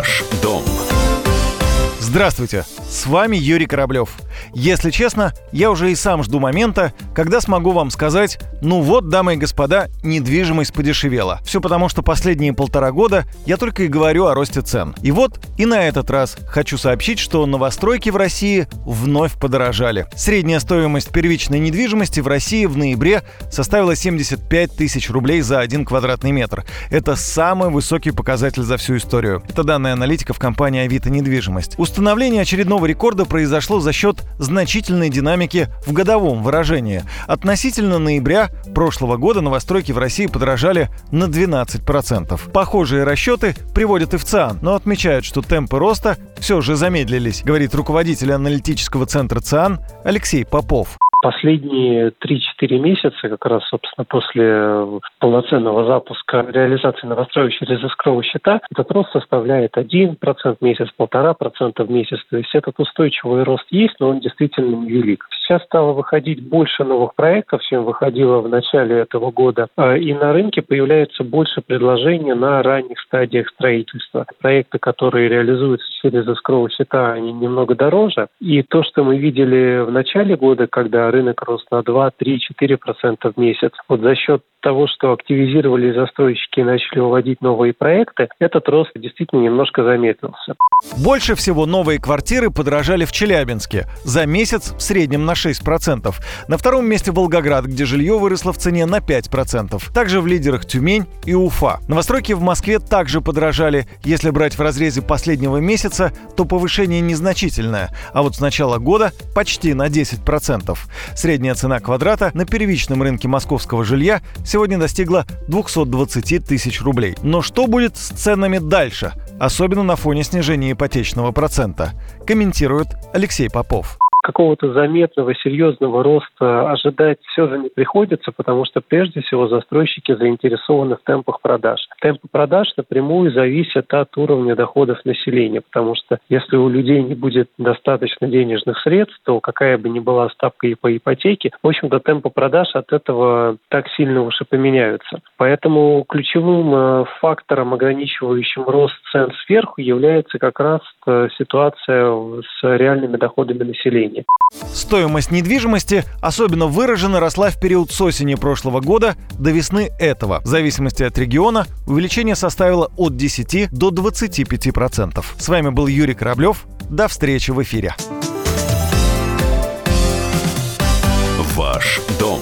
Ваш дом. Здравствуйте, с вами Юрий Кораблев. Если честно, я уже и сам жду момента, когда смогу вам сказать, ну вот, дамы и господа, недвижимость подешевела. Все потому, что последние полтора года я только и говорю о росте цен. И вот и на этот раз хочу сообщить, что новостройки в России вновь подорожали. Средняя стоимость первичной недвижимости в России в ноябре составила 75 тысяч рублей за один квадратный метр. Это самый высокий показатель за всю историю. Это данные аналитиков компании Авито недвижимость. Установление очередного рекорда произошло за счет значительной динамики в годовом выражении. Относительно ноября прошлого года новостройки в России подорожали на 12%. Похожие расчеты приводят и в ЦИАН, но отмечают, что темпы роста все же замедлились, говорит руководитель аналитического центра ЦИАН Алексей Попов. Последние 3-4 месяца, как раз, собственно, после полноценного запуска реализации новостроек через эскроу счета, этот рост составляет 1% в месяц, 1,5% в месяц. То есть этот устойчивый рост есть, но он действительно невелик. Сейчас стало выходить больше новых проектов, чем выходило в начале этого года. А, и на рынке появляется больше предложений на ранних стадиях строительства. Проекты, которые реализуются через эскроу счета, они немного дороже. И то, что мы видели в начале года, когда рынок рос на 2, 3, 4 процента в месяц. Вот за счет того, что активизировали застройщики и начали выводить новые проекты, этот рост действительно немножко замедлился. Больше всего новые квартиры подорожали в Челябинске. За месяц в среднем на 6%. На втором месте Волгоград, где жилье выросло в цене на 5%. Также в лидерах Тюмень и Уфа. Новостройки в Москве также подорожали. Если брать в разрезе последнего месяца, то повышение незначительное. А вот с начала года почти на 10%. Средняя цена квадрата на первичном рынке московского жилья сегодня достигла 220 тысяч рублей. Но что будет с ценами дальше? Особенно на фоне снижения ипотечного процента, комментирует Алексей Попов какого-то заметного, серьезного роста ожидать все же не приходится, потому что прежде всего застройщики заинтересованы в темпах продаж. Темпы продаж напрямую зависят от уровня доходов населения, потому что если у людей не будет достаточно денежных средств, то какая бы ни была ставка и по ипотеке, в общем-то темпы продаж от этого так сильно уж и поменяются. Поэтому ключевым э, фактором, ограничивающим рост цен сверху, является как раз э, ситуация с реальными доходами населения рынке. Стоимость недвижимости особенно выраженно росла в период с осени прошлого года до весны этого. В зависимости от региона увеличение составило от 10 до 25%. С вами был Юрий Кораблев. До встречи в эфире. Ваш дом